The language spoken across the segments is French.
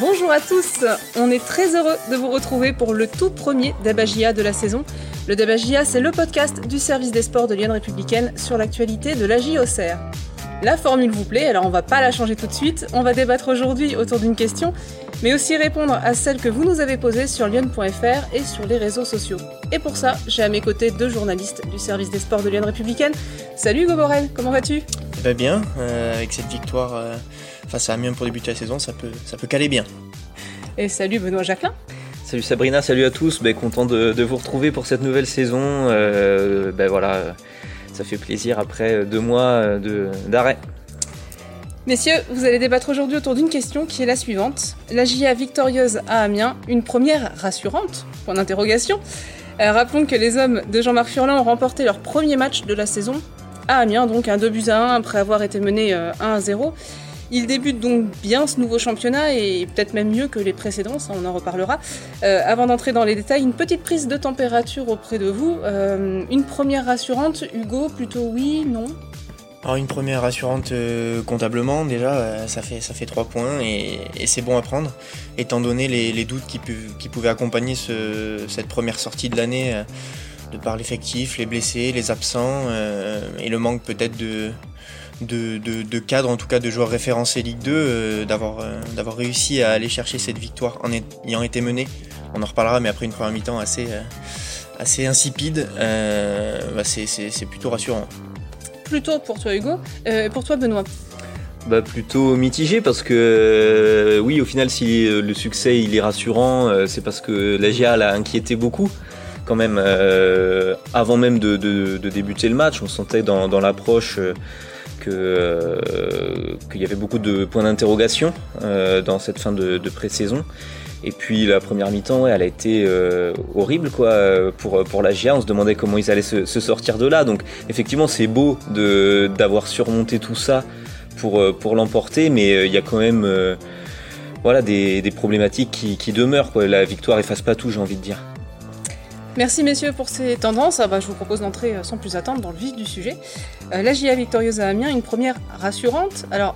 Bonjour à tous, on est très heureux de vous retrouver pour le tout premier Dabagia de la saison. Le Dabagia, c'est le podcast du service des sports de Lyon Républicaine sur l'actualité de la JOCR. La formule vous plaît, alors on va pas la changer tout de suite. On va débattre aujourd'hui autour d'une question, mais aussi répondre à celle que vous nous avez posée sur lyon.fr et sur les réseaux sociaux. Et pour ça, j'ai à mes côtés deux journalistes du service des sports de Lyon Républicaine. Salut Hugo comment vas-tu? Va bien, euh, avec cette victoire euh, face à Amiens pour débuter la saison, ça peut, ça peut caler bien. Et salut Benoît Jacquelin. Salut Sabrina, salut à tous, ben, content de, vous retrouver pour cette nouvelle saison. Euh, ben voilà ça fait plaisir après deux mois d'arrêt. Messieurs, vous allez débattre aujourd'hui autour d'une question qui est la suivante. La GIA victorieuse à Amiens, une première rassurante? Point d'interrogation. Euh, rappelons que les hommes de Jean-Marc Furlan ont remporté leur premier match de la saison à Amiens, donc un 2 buts à 1 après avoir été mené 1 euh, à 0. Il débute donc bien ce nouveau championnat et peut-être même mieux que les précédents, ça on en reparlera. Euh, avant d'entrer dans les détails, une petite prise de température auprès de vous. Euh, une première rassurante, Hugo, plutôt oui, non? Alors une première rassurante euh, comptablement déjà, ça fait ça trois points et, c'est bon à prendre, étant donné les, doutes qui, qui, pouvaient accompagner cette première sortie de l'année, de par l'effectif, les blessés, les absents et le manque peut-être de, de, de, cadres, en tout cas de joueurs référencés Ligue 2, euh, d'avoir, euh, d'avoir réussi à aller chercher cette victoire en ayant été mené. On en reparlera, mais après une première mi-temps assez, euh, assez insipide, bah, c'est, c'est, plutôt rassurant. Plutôt pour toi Hugo, et pour toi Benoît bah plutôt mitigé parce que oui au final si le succès il est rassurant c'est parce que la GIA l'a inquiété beaucoup quand même avant même de, débuter le match on sentait dans, l'approche euh, qu'il y avait beaucoup de points d'interrogation euh, dans cette fin de, pré-saison. Et puis la première mi-temps, elle a été euh, horrible quoi pour la GIA. On se demandait comment ils allaient se, sortir de là. Donc effectivement, c'est beau d'avoir surmonté tout ça pour l'emporter, mais il y a quand même voilà des, problématiques qui, demeurent. La victoire efface pas tout, j'ai envie de dire. Merci messieurs pour ces tendances. Ah bah, je vous propose d'entrer euh, sans plus attendre dans le vif du sujet. Euh, la GIA victorieuse à Amiens, une première rassurante. Alors,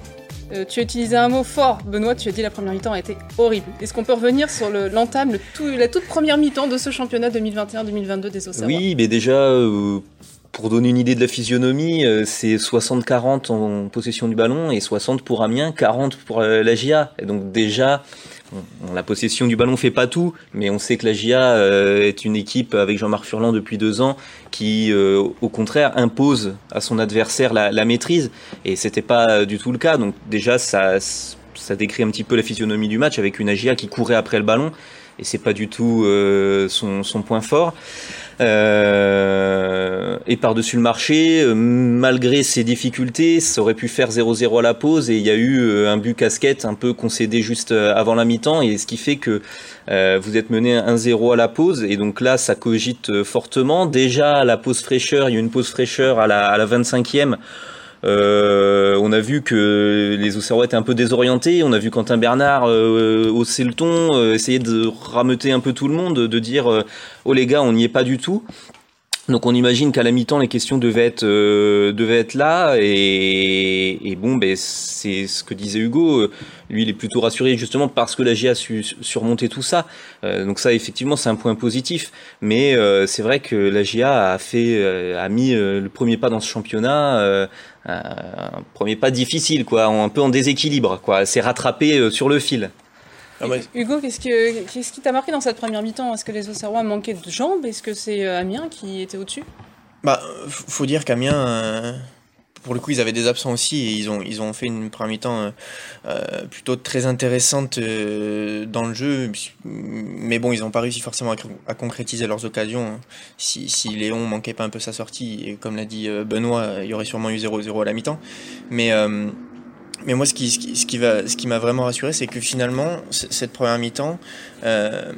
euh, tu as utilisé un mot fort, Benoît, tu as dit la première mi-temps a été horrible. Est-ce qu'on peut revenir sur l'entame, la toute première mi-temps de ce championnat 2021-2022 des Auxerrois? Oui, mais déjà, pour donner une idée de la physionomie, c'est 60-40 en possession du ballon et 60 pour Amiens, 40 pour la GIA. Et donc déjà, la possession du ballon fait pas tout, mais on sait que la GIA euh, est une équipe avec Jean-Marc Furlan depuis deux ans qui, euh, au contraire, impose à son adversaire la, maîtrise, et c'était pas du tout le cas. Donc déjà, ça, ça décrit un petit peu la physionomie du match avec une AGIA qui courait après le ballon, et c'est pas du tout euh, son, son, point fort. Euh, et par-dessus le marché, euh, malgré ses difficultés, ça aurait pu faire 0-0 à la pause et il y a eu euh, un but casquette un peu concédé juste avant la mi-temps et ce qui fait que vous êtes mené 1-0 à la pause et donc là ça cogite fortement. Déjà la pause fraîcheur, il y a une pause fraîcheur à la, à la 25e euh, on a vu que les Auxerrois étaient un peu désorientés. On a vu Quentin Bernard euh, hausser le ton, euh, essayer de rameuter un peu tout le monde, de dire euh, oh les gars, on n'y est pas du tout. Donc on imagine qu'à la mi-temps les questions devaient être euh, devaient être là et, et bon ben c'est ce que disait Hugo lui il est plutôt rassuré justement parce que la GIA a su surmonter tout ça euh, donc ça effectivement c'est un point positif mais euh, c'est vrai que la GIA a fait a mis le premier pas dans ce championnat un premier pas difficile quoi un peu en déséquilibre quoi s'est rattrapé sur le fil. Ah Hugo, qu'est-ce, qui t'a marqué dans cette première mi-temps? Est-ce que les Auxerrois manquaient de jambes? Est-ce que c'est euh, Amiens qui était au-dessus? Bah, faut dire qu'Amiens, euh, pour le coup, ils avaient des absents aussi et ils ont, ils ont fait une première mi-temps euh, plutôt très intéressante dans le jeu. Mais bon, ils n'ont pas réussi forcément à, concrétiser leurs occasions. Si, si, Léon manquait pas un peu sa sortie, et comme l'a dit Benoît, il y aurait sûrement eu 0-0 à la mi-temps. Mais mais moi, ce qui, ce qui, ce qui m'a vraiment rassuré, c'est que finalement, cette première mi-temps, euh,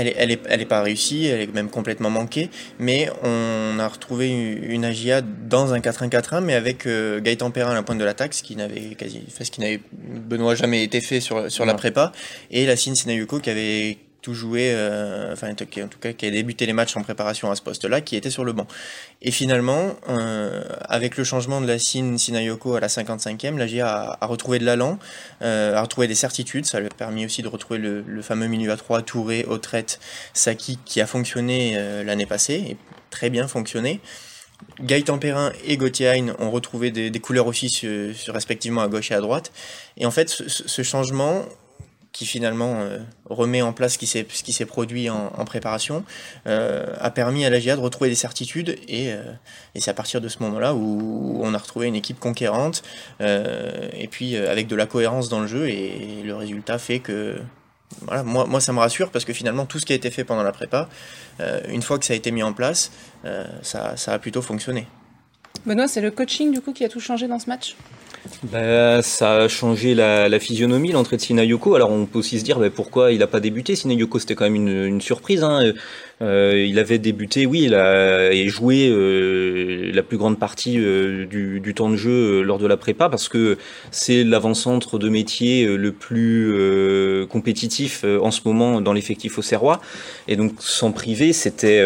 elle est, elle est, elle est pas réussie, elle est même complètement manquée, mais on a retrouvé une, Agia dans un 4-1-4-1, mais avec euh, Gaëtan Perrin à la pointe de l'attaque, ce qui n'avait quasi, ce qui n'avait Benoît jamais été fait sur, sur la prépa, et la Sinayuko qui avait tout joué, euh, enfin en tout cas qui a débuté les matchs en préparation à ce poste-là, qui était sur le banc. Et finalement, euh, avec le changement de la Sin Sinayoko à la 55e, la GIA a, retrouvé de l'allant, euh, a retrouvé des certitudes, ça lui a permis aussi de retrouver le, fameux milieu à 3, Touré, Autrette, Saki, qui a fonctionné l'année passée, et très bien fonctionné. Gaëtan Perrin et Gauthier Hein ont retrouvé des, couleurs aussi respectivement à gauche et à droite. Et en fait, ce changement, qui finalement euh, remet en place ce qui s'est, produit en, préparation, euh, a permis à la GIA de retrouver des certitudes et, euh, et c'est à partir de ce moment-là où, on a retrouvé une équipe conquérante et puis avec de la cohérence dans le jeu et, le résultat fait que voilà, moi, moi ça me rassure parce que finalement tout ce qui a été fait pendant la prépa, une fois que ça a été mis en place, ça, ça a plutôt fonctionné. Benoît, c'est le coaching du coup qui a tout changé dans ce match? Bah, ça a changé la, physionomie, l'entrée de Sinayoko. Alors on peut aussi se dire bah, pourquoi il n'a pas débuté? Sinayoko, c'était quand même une, une surprise. Hein. Euh, il avait débuté, oui, et joué euh, la plus grande partie euh, du, du, temps de jeu lors de la prépa parce que c'est l'avant-centre de métier le plus compétitif en ce moment dans l'effectif au Serrois. Et donc sans priver, c'était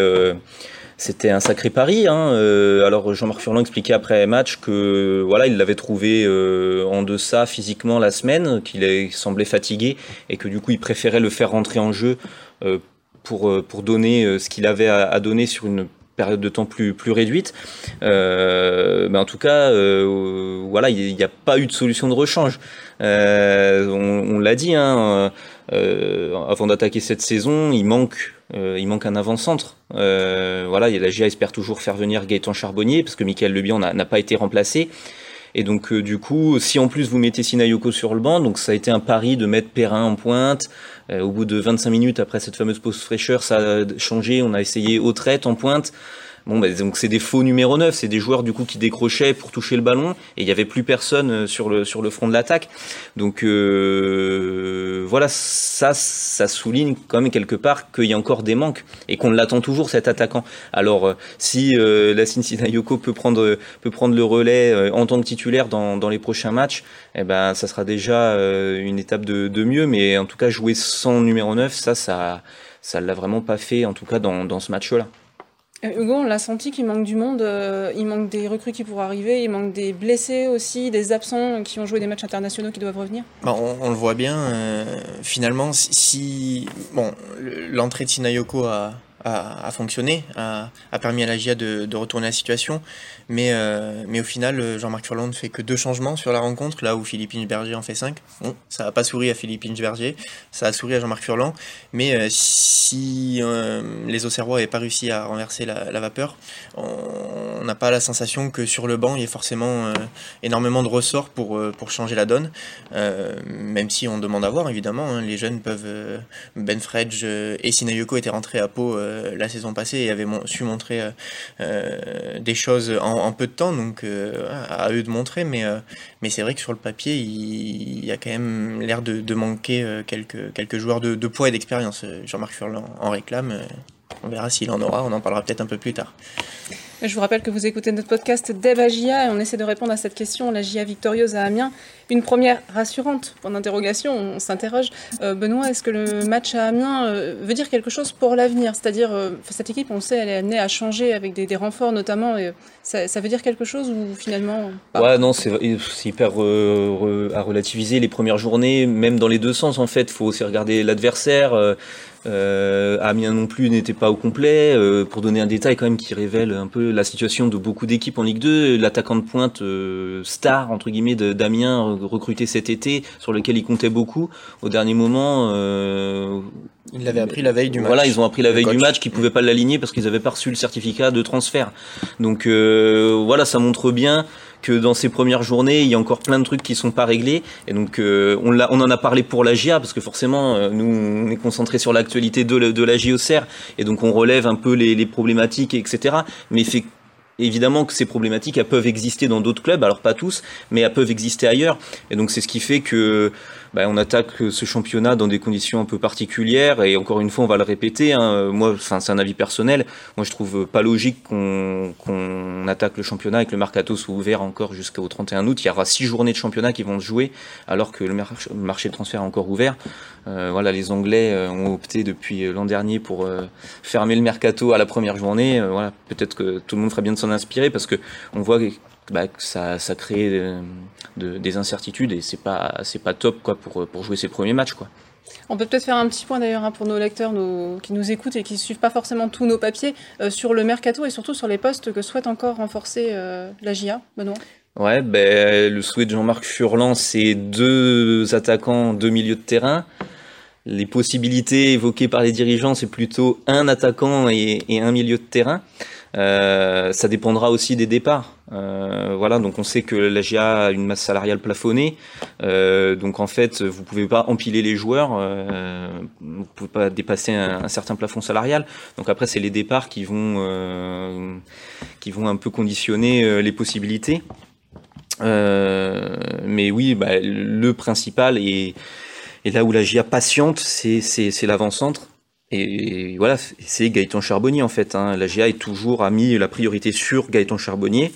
c'était un sacré pari. Hein. Euh, alors Jean-Marc Furlan expliquait après match que voilà, il l'avait trouvé euh, en deçà physiquement la semaine, qu'il semblait fatigué et que du coup il préférait le faire rentrer en jeu euh, pour pour donner ce qu'il avait à, donner sur une période de temps plus plus réduite. mais en tout cas, voilà, il n'y a pas eu de solution de rechange. on, on l'a dit, hein, avant d'attaquer cette saison, il manque euh, il manque un avant-centre. Euh, voilà, la GIA espère toujours faire venir Gaëtan Charbonnier parce que Michael Lebian n'a pas été remplacé. Et donc euh, du coup, si en plus vous mettez Sinayoko sur le banc, donc ça a été un pari de mettre Perrin en pointe. au bout de 25 minutes après cette fameuse pause fraîcheur, ça a changé. On a essayé Autrette en pointe. Bon, bah, donc c'est des faux numéro 9, c'est des joueurs du coup qui décrochaient pour toucher le ballon et il y avait plus personne euh, sur le sur le front de l'attaque. Donc euh, voilà, ça ça souligne quand même quelque part qu'il y a encore des manques et qu'on l'attend toujours cet attaquant. Alors euh, si euh, la Yoko peut prendre peut prendre le relais euh, en tant que titulaire dans, dans les prochains matchs, eh ben ça sera déjà une étape de, de mieux mais en tout cas jouer sans numéro 9, ça ça ça l'a vraiment pas fait en tout cas dans dans ce match-là. Euh, Hugo, on l'a senti qu'il manque du monde, euh, il manque des recrues qui pourraient arriver, il manque des blessés aussi, des absents qui ont joué des matchs internationaux qui doivent revenir. Bah, on, le voit bien, euh, finalement, si, bon, l'entrée de Sinayoko a, a, fonctionné, a, permis à la GIA de, de retourner la situation. Mais, euh, mais au final, euh, Jean-Marc Furlan ne fait que deux changements sur la rencontre, là où Philippe Berger en fait cinq. Bon, ça n'a pas souri à Philippe Berger, ça a souri à Jean-Marc Furlan. Mais euh, si les Auxerrois n'avaient pas réussi à renverser la, la vapeur, on n'a pas la sensation que sur le banc, il y ait forcément énormément de ressorts pour, pour changer la donne. même si on demande à voir, évidemment. Hein, les jeunes peuvent. ben Fredge et Sinayoko étaient rentrés à Pau la saison passée et avaient su montrer des choses en en, peu de temps, donc euh, à eux de montrer. Mais, euh, mais c'est vrai que sur le papier, il, y a quand même l'air de, manquer euh, quelques, quelques joueurs de, poids et d'expérience. Jean-Marc Furlan en réclame. On verra s'il en aura, on en parlera peut-être un peu plus tard. Je vous rappelle que vous écoutez notre podcast Deb à et on essaie de répondre à cette question. La GIA victorieuse à Amiens, une première rassurante Point d'interrogation, on s'interroge. Euh, Benoît, est-ce que le match à Amiens euh, veut dire quelque chose pour l'avenir? C'est-à-dire, euh, cette équipe, on sait, elle est amenée à changer avec des, renforts notamment. Ça, veut dire quelque chose ou finalement Ouais, non, c'est hyper à relativiser les premières journées, même dans les deux sens en fait. Faut aussi regarder l'adversaire. Euh, Amiens non plus n'était pas au complet. Euh, pour donner un détail quand même qui révèle un peu la situation de beaucoup d'équipes en Ligue 2, l'attaquant de pointe euh, star entre guillemets d'Amiens recruté cet été, sur lequel il comptait beaucoup, au dernier moment. Euh, ils l'avaient appris la veille du match. Voilà, ils ont appris la veille du match qu'ils pouvaient pas l'aligner parce qu'ils avaient pas reçu le certificat de transfert. Donc voilà, ça montre bien que dans ces premières journées, il y a encore plein de trucs qui sont pas réglés. Et donc, euh, on, on en a parlé pour la GIA, parce que forcément, euh, nous, on est concentré sur l'actualité de, de la JOCR, et donc on relève un peu les, les problématiques, etc. Mais évidemment que ces problématiques elles peuvent exister dans d'autres clubs, alors pas tous, mais elles peuvent exister ailleurs. Et donc c'est ce qui fait que bah, on attaque ce championnat dans des conditions un peu particulières. Et encore une fois, on va le répéter. Hein, moi, enfin c'est un avis personnel. Moi, je trouve pas logique qu'on attaque le championnat et que le mercato soit ouvert encore jusqu'au 31 août. Il y aura six journées de championnat qui vont se jouer alors que le marché de transfert est encore ouvert. Euh, voilà, les Anglais euh, ont opté depuis l'an dernier pour euh, fermer le mercato à la première journée. voilà, peut-être que tout le monde ferait bien de s'en inspirer parce que on voit bah, que ça, ça crée des incertitudes et c'est pas c'est pas top quoi pour pour jouer ses premiers matchs quoi. On peut peut-être faire un petit point d'ailleurs hein, pour nos lecteurs qui nous écoutent et qui ne suivent pas forcément tous nos papiers sur le mercato et surtout sur les postes que souhaite encore renforcer la GIA, Benoît. Ouais, ben, le souhait de Jean-Marc Furlan, c'est deux attaquants, deux milieux de terrain. Les possibilités évoquées par les dirigeants, c'est plutôt un attaquant et, un milieu de terrain. Euh, ça dépendra aussi des départs. Euh, voilà, donc on sait que la GA a une masse salariale plafonnée. Euh, donc en fait, vous pouvez pas empiler les joueurs. Euh, vous pouvez pas dépasser un, certain plafond salarial. Donc après, c'est les départs qui vont euh, qui vont un peu conditionner les possibilités. Mais oui, bah, le principal et, et là où la GIA patiente, c'est l'avant-centre. Et voilà, c'est Gaëtan Charbonnier en fait. Hein. La GIA est toujours a mis la priorité sur Gaëtan Charbonnier.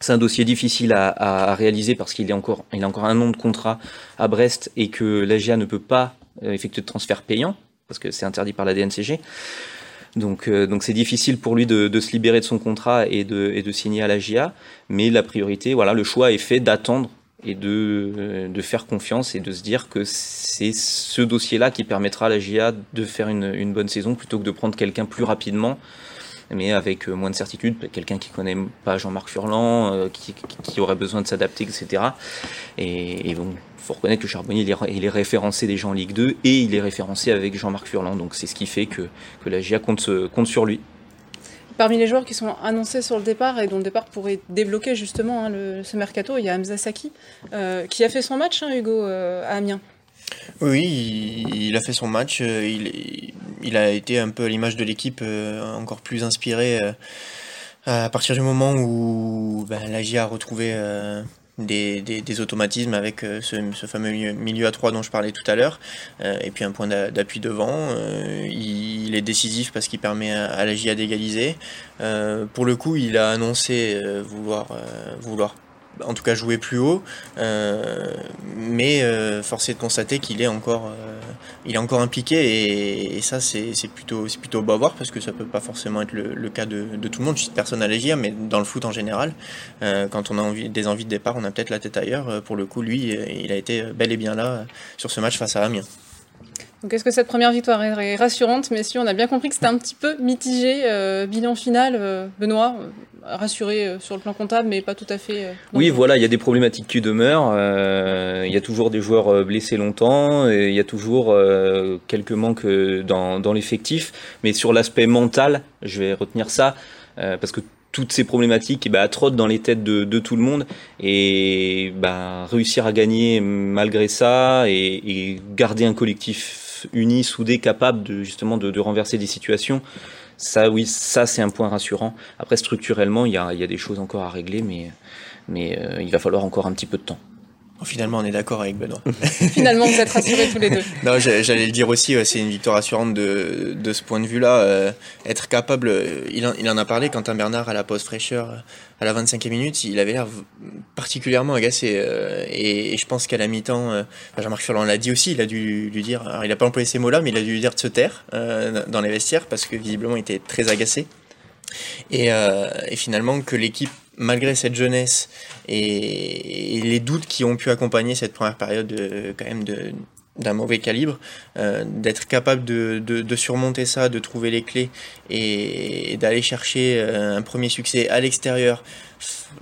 C'est un dossier difficile à, réaliser parce qu'il a encore un an de contrat à Brest et que la GIA ne peut pas euh, effectuer de transfert payant parce que c'est interdit par la DNCG. Donc, euh, donc c'est difficile pour lui de, se libérer de son contrat et de, signer à la GIA. Mais la priorité, voilà, le choix est fait d'attendre et de, euh, de faire confiance et de se dire que c'est ce dossier-là qui permettra à la GIA de faire une, une bonne saison plutôt que de prendre quelqu'un plus rapidement mais avec euh, moins de certitude, quelqu'un qui connaît pas Jean-Marc Furlan, euh, qui, qui, aurait besoin de s'adapter, etc. Et, et bon, faut reconnaître que Charbonnier il est, il est, référencé en Ligue 2 et il est référencé avec Jean-Marc Furlan, donc c'est ce qui fait que, que la GIA compte, compte sur lui. Parmi les joueurs qui sont annoncés sur le départ et dont le départ pourrait débloquer justement hein, ce mercato, il y a Hamza Saki, euh, qui a fait son match, hein, Hugo, euh, à Amiens. Oui, il, a fait son match. Euh, il, a été un peu à l'image de l'équipe, encore plus inspiré à partir du moment où ben, la GIA a retrouvé des, des, automatismes avec ce, ce, fameux milieu à 3 dont je parlais tout à l'heure, et puis un point d'appui devant. il, est décisif parce qu'il permet à, à la GIA d'égaliser. pour le coup, il a annoncé vouloir, vouloir en tout cas jouer plus haut, euh, mais euh, force est de constater qu'il est encore, euh, il est encore impliqué et, ça c'est plutôt, c'est plutôt beau à voir parce que ça peut pas forcément être le, cas de, de, tout le monde, je suis personne à l'agir, mais dans le foot en général, euh, quand on a envie, des envies de départ, on a peut-être la tête ailleurs. Pour le coup, lui, il a été bel et bien là sur ce match face à Amiens. Donc est-ce que cette première victoire est rassurante? Messieurs, on a bien compris que c'était un petit peu mitigé. Euh, bilan final, euh, Benoît, euh, rassuré euh, sur le plan comptable, mais pas tout à fait. Oui, voilà, il y a des problématiques qui demeurent. il y a toujours des joueurs blessés longtemps, et il y a toujours quelques manques dans, dans l'effectif. Mais sur l'aspect mental, je vais retenir ça, parce que toutes ces problématiques bah, trottent dans les têtes de, de tout le monde et bah, réussir à gagner malgré ça et, et garder un collectif unis, soudés, capables de justement de, renverser des situations. Ça, oui, ça c'est un point rassurant. Après, structurellement, il y a, il y a des choses encore à régler, mais, mais euh, il va falloir encore un petit peu de temps. Finalement, on est d'accord avec Benoît. Finalement, vous êtes rassurés tous les deux. non, j'allais le dire aussi, c'est une victoire rassurante de, de ce point de vue-là. Euh, être capable, euh, il en, il en, a parlé, Quentin Bernard, à la pause fraîcheur, à la 25e minute, il avait l'air particulièrement agacé. Euh, et, et, je pense qu'à la mi-temps, euh, Jean-Marc Furlan l'a dit aussi, il a dû lui dire, alors il n'a pas employé ces mots-là, mais il a dû lui dire de se taire euh, dans les vestiaires, parce que visiblement, il était très agacé. Et, et finalement, que l'équipe malgré cette jeunesse et, les doutes qui ont pu accompagner cette première période de, quand même d'un mauvais calibre, euh, d'être capable de, surmonter ça, de trouver les clés et, d'aller chercher euh, un premier succès à l'extérieur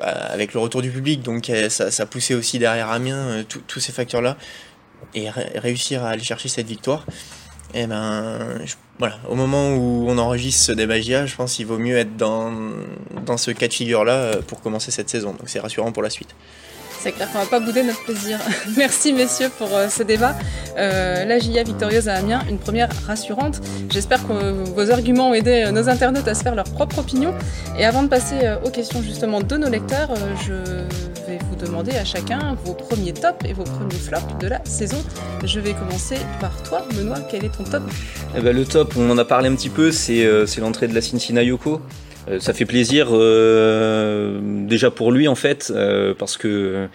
avec le retour du public, donc euh, ça, ça poussait aussi derrière Amiens, tous ces facteurs-là, et réussir à aller chercher cette victoire, et eh ben, voilà, au moment où on enregistre ce débat je pense qu'il vaut mieux être dans, dans ce cas de figure-là euh, pour commencer cette saison. Donc c'est rassurant pour la suite. C'est clair qu'on va pas bouder notre plaisir. Merci messieurs pour euh, ce débat. Euh, la GIA victorieuse à Amiens, une première rassurante. J'espère que vos arguments ont aidé nos internautes à se faire leur propre opinion. Et avant de passer aux questions justement de nos lecteurs, je vais vous demander à chacun vos premiers tops et vos premiers flops de la saison. Je vais commencer par toi, Benoît. Quel est ton top? Eh ben, Le top, on en a parlé un petit peu, c'est l'entrée de la Cincinnati Yoko. Euh, ça fait plaisir euh, déjà pour lui en fait, euh, parce que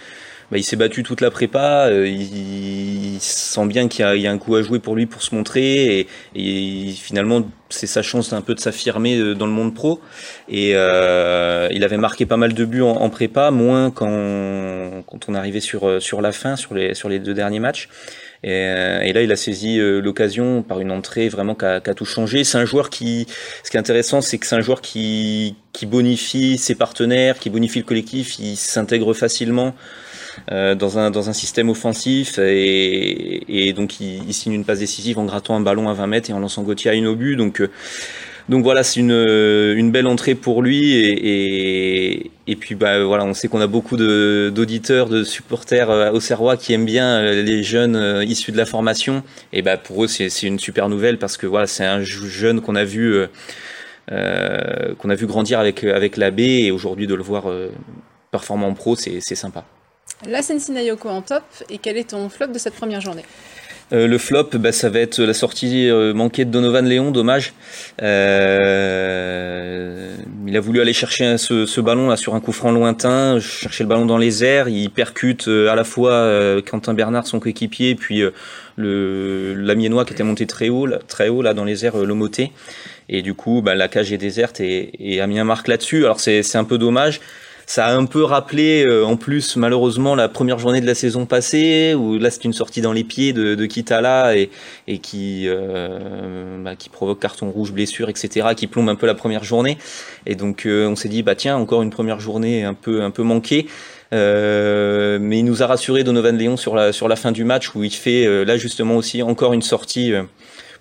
bah, il s'est battu toute la prépa, il, sent bien qu'il y, a un coup à jouer pour lui pour se montrer, et, finalement c'est sa chance un peu de s'affirmer dans le monde pro. Et il avait marqué pas mal de buts en, prépa, moins quand, quand on arrivait sur, sur la fin, sur les, sur les deux derniers matchs. Euh, et, là, il a saisi euh, l'occasion par une entrée vraiment qui a, tout changé. C'est un joueur qui, ce qui est intéressant, c'est que c'est un joueur qui, qui bonifie ses partenaires, qui bonifie le collectif. Il s'intègre facilement. Euh, dans un dans un système offensif et, et donc il, il, signe une passe décisive en grattant un ballon à 20 mètres et en lançant Gauthier à une au but donc donc voilà, c'est une, une belle entrée pour lui et, et, puis bah voilà, on sait qu'on a beaucoup d'auditeurs, de, supporters euh, au Serrois qui aiment bien euh, les jeunes euh, issus de la formation et bah pour eux c'est une super nouvelle parce que voilà c'est un jeune qu'on a vu euh, qu'on a vu grandir avec avec la et aujourd'hui de le voir performant en pro c'est sympa. La Sensinayoko en top et quel est ton flop de cette première journée? Euh, le flop, bah, ça va être la sortie euh, manquée de Donovan Léon, dommage. Euh, il a voulu aller chercher ce, ballon là sur un coup franc lointain, chercher le ballon dans les airs. Il percute à la fois Quentin Bernard, son coéquipier, puis le l'Amiénois qui était monté très haut, là, très haut là dans les airs, Lomoté. Et du coup, bah, la cage est déserte et, et marque là-dessus. Alors c'est un peu dommage. Ça a un peu rappelé, euh, en plus, malheureusement, la première journée de la saison passée, où là, c'est une sortie dans les pieds de, de Kitala et, et qui, euh, bah, qui provoque carton rouge, blessure, etc., qui plombe un peu la première journée. Et donc, euh, on s'est dit, bah tiens, encore une première journée un peu, un peu manquée. mais il nous a rassuré Donovan Léon sur la, sur la fin du match où il fait là justement aussi encore une sortie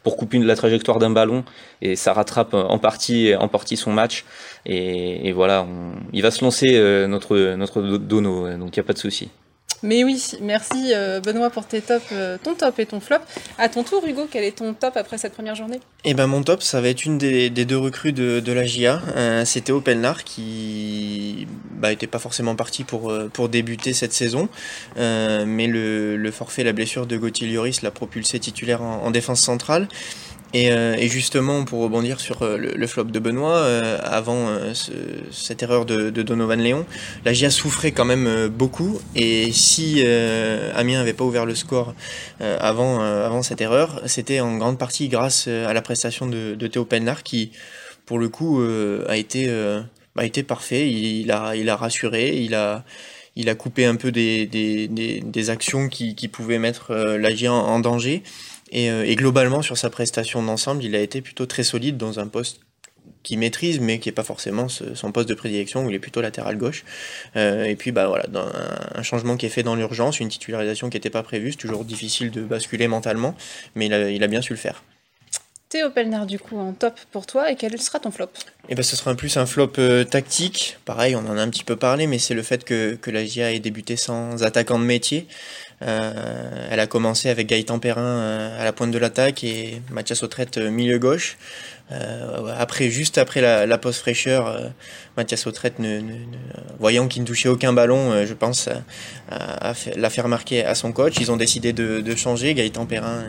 pour couper la trajectoire d'un ballon et ça rattrape en partie, en partie son match. Et, voilà, il va se lancer euh, notre, notre dono, donc il n'y a pas de souci. Mais oui, merci euh, Benoît pour tes top, euh, ton top et ton flop. À ton tour, Hugo, quel est ton top après cette première journée? Eh ben mon top, ça va être une des, deux recrues de, la GIA. C'était Opelnar qui bah, était pas forcément parti pour, pour débuter cette saison, mais le, forfait, la blessure de Gauthier Lloris l'a propulsé titulaire en défense centrale. Euh, et, justement, pour rebondir sur euh, le, flop de Benoît, euh, avant cette erreur de, Donovan Léon, la GIA souffrait quand même beaucoup. Et si Amiens n'avait pas ouvert le score avant, avant cette erreur, c'était en grande partie grâce à la prestation de, Théo Penlar qui, pour le coup, a, été, a été parfait. Il, a, il a rassuré, il a il a coupé un peu des, des, des, actions qui, qui pouvaient mettre la GIA en danger. Euh, et, globalement, sur sa prestation d'ensemble, il a été plutôt très solide dans un poste qu'il maîtrise, mais qui n'est pas forcément son poste de prédilection, où il est plutôt latéral gauche. Euh, et puis, bah, voilà, dans un, changement qui est fait dans l'urgence, une titularisation qui n'était pas prévue, c'est toujours difficile de basculer mentalement, mais il a, bien su le faire. Théo Pelnard, du coup, en top pour toi, et quel sera ton flop? Eh ben, ce sera un plus un flop euh, tactique. Pareil, on en a un petit peu parlé, mais c'est le fait que, que la GIA ait débuté sans attaquant de métier. Euh, elle a commencé avec Gaëtan Perrin euh, à la pointe de l'attaque et Mathias Autrette euh, milieu gauche. après, juste après la, pause fraîcheur, Mathias Autrette, voyant qu'il ne touchait aucun ballon, je pense, l'a fait remarquer à son coach. Ils ont décidé de, changer. Gaëtan Perrin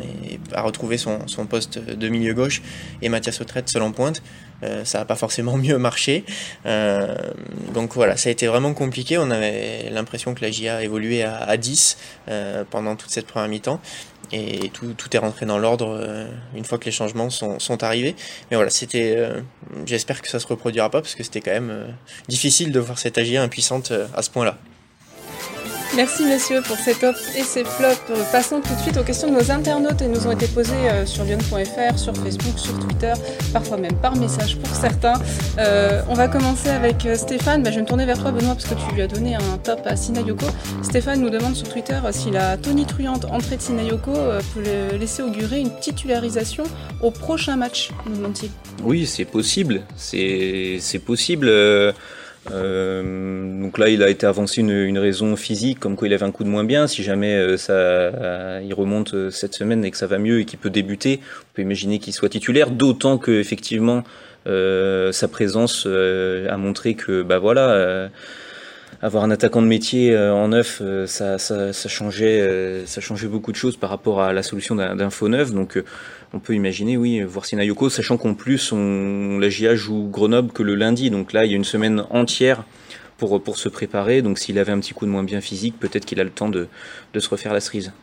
a retrouvé son, son, poste de milieu gauche et Mathias Autrette seul en pointe. Euh, ça n'a pas forcément mieux marché. Euh, donc voilà, ça a été vraiment compliqué. On avait l'impression que la GIA évoluait à, à 10 euh, pendant toute cette première mi-temps. Et tout, est rentré dans l'ordre une fois que les changements sont, sont arrivés. Mais voilà, c'était. J'espère que ça se reproduira pas parce que c'était quand même difficile de voir cette AGIA impuissante à ce point-là. Merci messieurs pour ces tops et ces flops. Passons tout de suite aux questions de nos internautes et nous ont été posées euh, sur lyon.fr, sur Facebook, sur Twitter, parfois même par message pour certains. Euh, on va commencer avec euh, Stéphane. Bah, je vais me tourner vers toi Benoît parce que tu lui as donné un top à Sinayoko. Stéphane nous demande sur Twitter si la tonitruante entrée de Sinayoko peut laisser augurer une titularisation au prochain match, nous demande-t-il. Oui, c'est possible. C'est possible. Donc là, il a été avancé une, raison physique, comme quoi il avait un coup de moins bien. Si jamais ça, il remonte cette semaine et que ça va mieux et qu'il peut débuter, on peut imaginer qu'il soit titulaire. D'autant que effectivement, sa présence a montré que, bah voilà avoir un attaquant de métier euh, en neuf, euh, ça, ça, ça, changeait, euh, ça changeait beaucoup de choses par rapport à la solution d'un faux neuf. Donc, on peut imaginer, oui, voir Sinayoko, sachant qu'en plus, on, la GIA joue Grenoble que le lundi. Donc là, il y a une semaine entière pour, pour se préparer. Donc, s'il avait un petit coup de moins bien physique, peut-être qu'il a le temps de, de se refaire la cerise.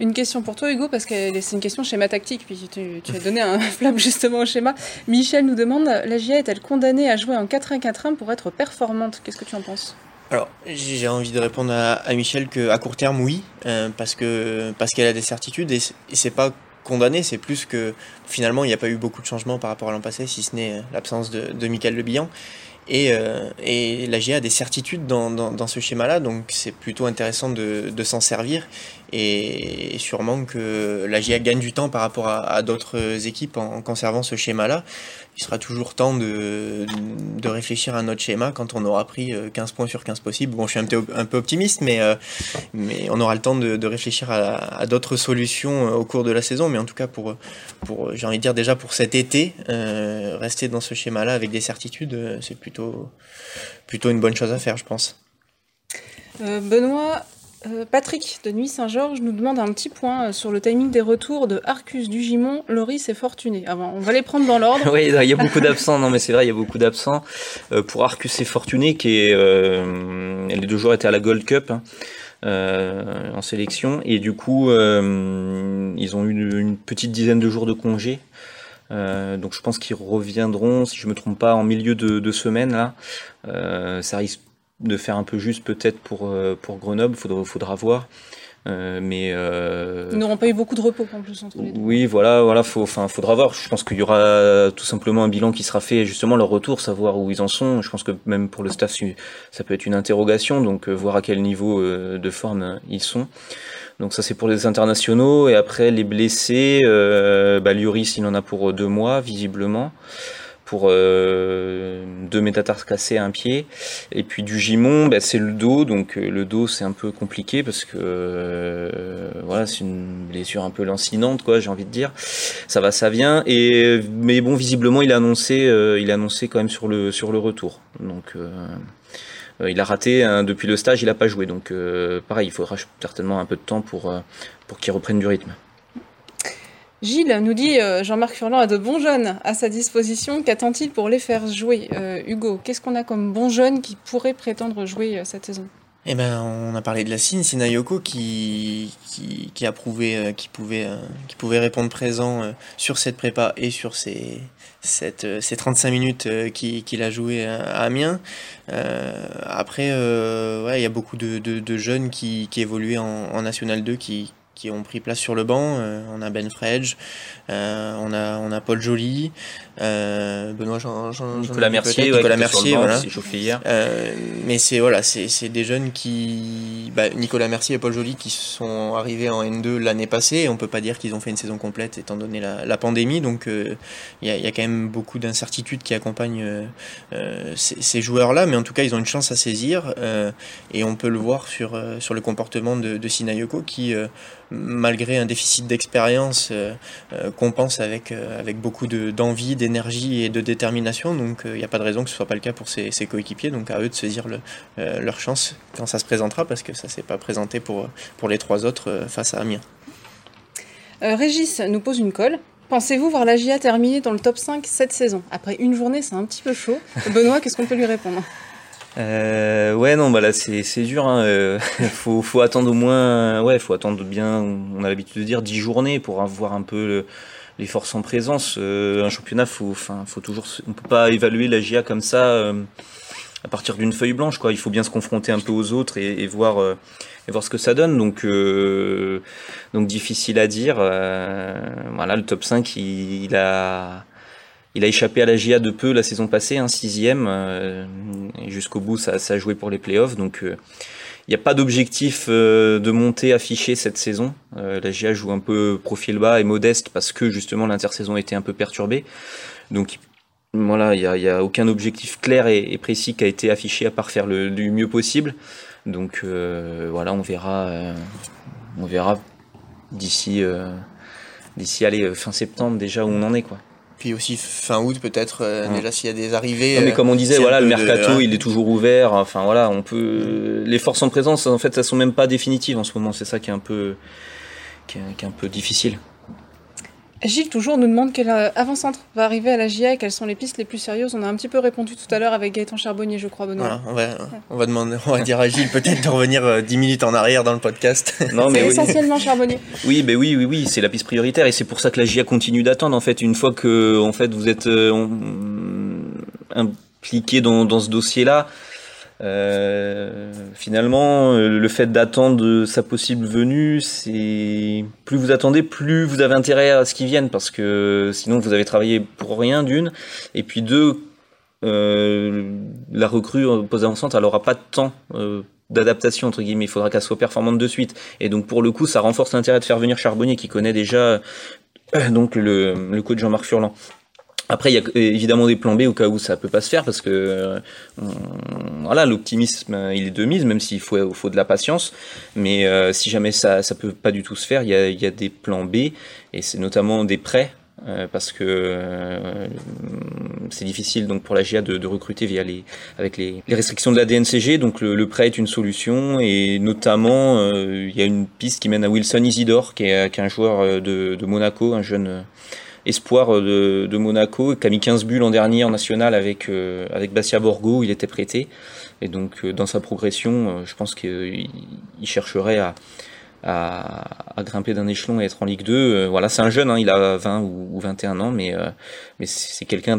Une question pour toi, Hugo, parce que c'est une question schéma tactique, puis tu, as donné un flamme justement au schéma. Michel nous demande la GIA est-elle condamnée à jouer en 4-1-4-1 pour être performante? Qu'est-ce que tu en penses? Alors, j'ai envie de répondre à, Michel qu'à court terme, oui, euh, parce que parce qu'elle a des certitudes et c'est pas condamné, c'est plus que finalement il n'y a pas eu beaucoup de changements par rapport à l'an passé, si ce n'est euh, l'absence de, Michael Le Bihan. Et, euh, et la GIA a des certitudes dans, dans, ce schéma-là, donc c'est plutôt intéressant de, de s'en servir. Et sûrement que la GIA gagne du temps par rapport à d'autres équipes en, conservant ce schéma-là. Il sera toujours temps de, de, réfléchir à notre schéma quand on aura pris 15 euh, points sur 15 possibles. Bon, je suis un peu, un peu optimiste, mais, euh, mais on aura le temps de, de réfléchir à, d'autres solutions au cours de la saison. Mais en tout cas, pour, pour j'ai envie de dire déjà pour cet été, euh, rester dans ce schéma-là avec des certitudes, c'est plutôt, plutôt une bonne chose à faire, je pense. Benoît, euh, Patrick de Nuit Saint-Georges nous demande un petit point euh, sur le timing des retours de Arcus, Dugimon, Loris et Fortuné. Avant, on va les prendre dans l'ordre. oui, il y a beaucoup d'absents. Non, mais c'est vrai, il y a beaucoup d'absents. Euh, pour Arcus et Fortuné, qui les deux joueurs étaient à la Gold Cup. Hein, en sélection et du coup ils ont eu une, petite dizaine de jours de congé donc je pense qu'ils reviendront si je me trompe pas en milieu de, de semaine là ça risque de faire un peu juste peut-être pour, euh, pour Grenoble, faudra, faudra voir. Euh, mais euh, ils n'auront pas eu beaucoup de repos en plus entre les deux. Oui, voilà, voilà, faut, enfin, faudra voir. Je pense qu'il y aura tout simplement un bilan qui sera fait justement leur retour, savoir où ils en sont. Je pense que même pour le staff, ça peut être une interrogation, donc voir à quel niveau de forme ils sont. Donc ça c'est pour les internationaux et après les blessés, bah, Lloris il en a pour deux mois visiblement pour euh, deux métatarses cassés à un pied. Et puis du gimon, bah, c'est le dos, donc euh, le dos c'est un peu compliqué parce que euh, voilà, c'est une blessure un peu lancinante, quoi, j'ai envie de dire. Ça va, ça vient. Et mais bon, visiblement, il a annoncé, il a annoncé quand même sur le sur le retour. Donc il a raté hein, depuis le stage, il a pas joué. Donc pareil, il faudra certainement un peu de temps pour pour qu'il reprenne du rythme. Gilles nous dit euh, Jean-Marc Furlan a de bons jeunes à sa disposition. Qu'attend-il pour les faire jouer euh, Hugo, qu'est-ce qu'on a comme bons jeunes qui pourraient prétendre jouer euh, cette saison? Eh ben, on a parlé de la Sine, Sinayoko, qui, qui, a prouvé qu'il pouvait, qui pouvait répondre présent sur cette prépa et sur ces, cette, ces 35 minutes qu'il a joué à Amiens. après, il y a beaucoup de, de, jeunes qui, qui évoluaient en, en National 2 qui, qui ont pris place sur le banc. Euh, on a Ben Fredge, euh, on, a, on a Paul Joly, euh, Benoît Jean, Jean, Nicolas Mercier, Nicolas Mercier, voilà. hier. mais c'est voilà, c'est des jeunes qui, bah, Nicolas Mercier et Paul Joly qui sont arrivés en N2 l'année passée. On peut pas dire qu'ils ont fait une saison complète étant donné la, la pandémie. Donc il y, a, y, a, quand même beaucoup d'incertitudes qui accompagnent ces, ces joueurs-là, mais en tout cas ils ont une chance à saisir et on peut le voir sur sur le comportement de, de Sinayoko qui malgré un déficit d'expérience, euh, euh, compense avec, euh, avec beaucoup d'envie, d'énergie et de détermination. Donc il n'y a pas de raison que ce ne soit pas le cas pour ses, coéquipiers. Donc à eux de saisir le, leur chance quand ça se présentera, parce que ça s'est pas présenté pour, pour les trois autres face à Amiens. Régis nous pose une colle. Pensez-vous voir la GIA terminer dans le top 5 cette saison? Après une journée, c'est un petit peu chaud. Benoît, qu'est-ce qu'on peut lui répondre? Euh, ouais, non, bah là c'est dur. Hein. Euh, faut faut attendre au moins, ouais, faut attendre bien. On a l'habitude de dire 10 journées pour avoir un peu les forces en présence. Euh, un championnat, faut, enfin, faut toujours. On peut pas évaluer la GIA comme ça euh, à partir d'une feuille blanche, quoi. Il faut bien se confronter un peu aux autres et, et voir euh, et voir ce que ça donne. Donc donc difficile à dire. voilà, le top 5, il, il a il a échappé à la GIA de peu la saison passée, un sixième. Euh, jusqu'au bout, ça, ça, a joué pour les playoffs. Donc, euh, il n'y a pas d'objectif euh, de montée affiché cette saison. la GIA joue un peu profil bas et modeste parce que justement l'intersaison était un peu perturbée. Donc, voilà, il n'y a, aucun objectif clair et, précis qui a été affiché à part faire le, du mieux possible. Donc voilà, on verra, on verra d'ici d'ici fin septembre déjà où on en est quoi. Puis aussi fin août peut-être euh, déjà s'il y a des arrivées. mais comme on disait, voilà, le mercato il est toujours ouvert. Enfin voilà, on peut. Les forces en présence, en fait, elles sont même pas définitives en ce moment. C'est ça qui est un peu, qui est un peu difficile. Gilles toujours nous demande quel euh, avant-centre va arriver à la GIA et quelles sont les pistes les plus sérieuses. On a un petit peu répondu tout à l'heure avec Gaëtan Charbonnier, je crois, Benoît. on, va, demander, on va dire à Gilles peut-être de revenir 10 euh, minutes en arrière dans le podcast. Non, mais essentiellement Charbonnier. Oui, ben oui, oui, oui, c'est la piste prioritaire et c'est pour ça que la GIA continue d'attendre. En fait, une fois que en fait vous êtes euh, impliqué dans, dans ce dossier-là, euh, finalement, euh, le fait d'attendre sa possible venue, c'est plus vous attendez, plus vous avez intérêt à ce qu'ils viennent, parce que sinon vous avez travaillé pour rien d'une, et puis deux, euh, la recrue posée en centre, elle aura pas de temps d'adaptation entre guillemets. Il faudra qu'elle soit performante de suite, et donc pour le coup, ça renforce l'intérêt de faire venir Charbonnier, qui connaît déjà donc le, le coach Jean-Marc Furlan. Après, il y a évidemment des plans B au cas où ça peut pas se faire parce que euh, voilà, l'optimisme il est de mise, même s'il faut, faut de la patience. Mais euh, si jamais ça ça peut pas du tout se faire, il y a, y a des plans B et c'est notamment des prêts euh, parce que c'est difficile donc pour la GIA de, recruter via les avec les, restrictions de la DNCG. Donc le, le, prêt est une solution et notamment il y a une piste qui mène à Wilson Isidore qui est, qui est un joueur de, de Monaco, un jeune espoir euh, de, Monaco, qui a mis 15 buts l'an dernier en national avec, euh, avec Bastia Borgo, il était prêté. Et donc euh, dans sa progression, je pense qu'il chercherait à, à, grimper d'un échelon et être en Ligue 2. voilà, c'est un jeune, hein, il a 20 ou, 21 ans, mais, mais c'est quelqu'un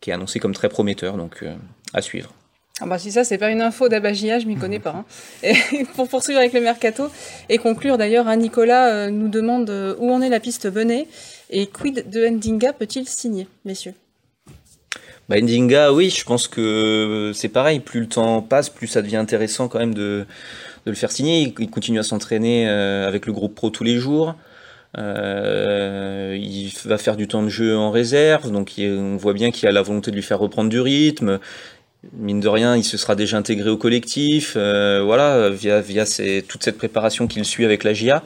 qui est annoncé comme très prometteur, donc à suivre. Ah bah si ça c'est pas une info d'abagia, je m'y connais pas. Hein. Et pour poursuivre avec le mercato et conclure d'ailleurs, hein, Nicolas nous demande où en est la piste Benet et quid de Ndinga peut-il signer, messieurs? Bah Ndinga, oui, je pense que c'est pareil. Plus le temps passe, plus ça devient intéressant quand même de, le faire signer. Il, continue à s'entraîner euh, avec le groupe pro tous les jours. Euh, il va faire du temps de jeu en réserve, donc on voit bien qu'il a la volonté de lui faire reprendre du rythme. Mine de rien, il se sera déjà intégré au collectif, euh, voilà, via, via toute cette préparation qu'il suit avec la GIA.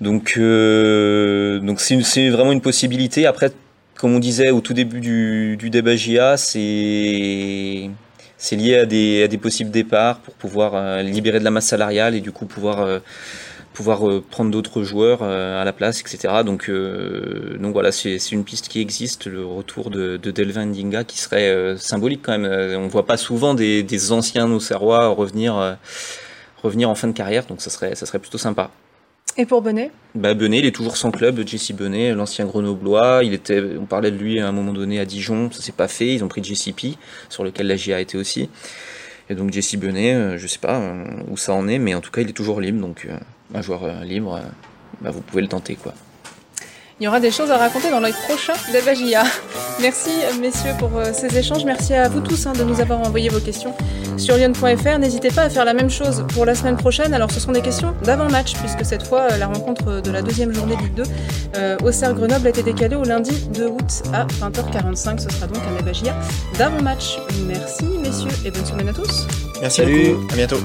Donc, euh, donc c'est vraiment une possibilité. Après, comme on disait au tout début du, du débat GIA, c'est c'est lié à des, à des possibles départs pour pouvoir euh, libérer de la masse salariale et du coup pouvoir euh, pouvoir euh, prendre d'autres joueurs à la place, etc. Donc, donc voilà, c'est une piste qui existe, le retour de, de Delvin Ndinga qui serait symbolique quand même. On voit pas souvent des, des anciens Auxerrois revenir, revenir en fin de carrière, donc ça serait, ça serait plutôt sympa. Et pour Benet bah, Benet, il est toujours sans club, Jesse Benet, l'ancien grenoblois. Il était, on parlait de lui à un moment donné à Dijon, ça s'est pas fait. Ils ont pris JCP, sur lequel la GIA été aussi. Et donc Jesse Benet, euh, je sais pas euh, où ça en est, mais en tout cas, il est toujours libre. Donc euh, un joueur libre, bah, vous pouvez le tenter. quoi il y aura des choses à raconter dans l'œil prochain d'Abagia. Merci messieurs pour ces échanges. Merci à vous tous hein, de nous avoir envoyé vos questions sur lyon.fr. N'hésitez pas à faire la même chose pour la semaine prochaine. Alors ce sont des questions d'avant-match puisque cette fois euh, la rencontre de la deuxième journée de Ligue 2 euh, au Serre Grenoble a été décalée au lundi 2 août à 20h45. Ce sera donc un Abagia d'avant-match. Merci messieurs et bonne semaine à tous. Merci Salut. à bientôt.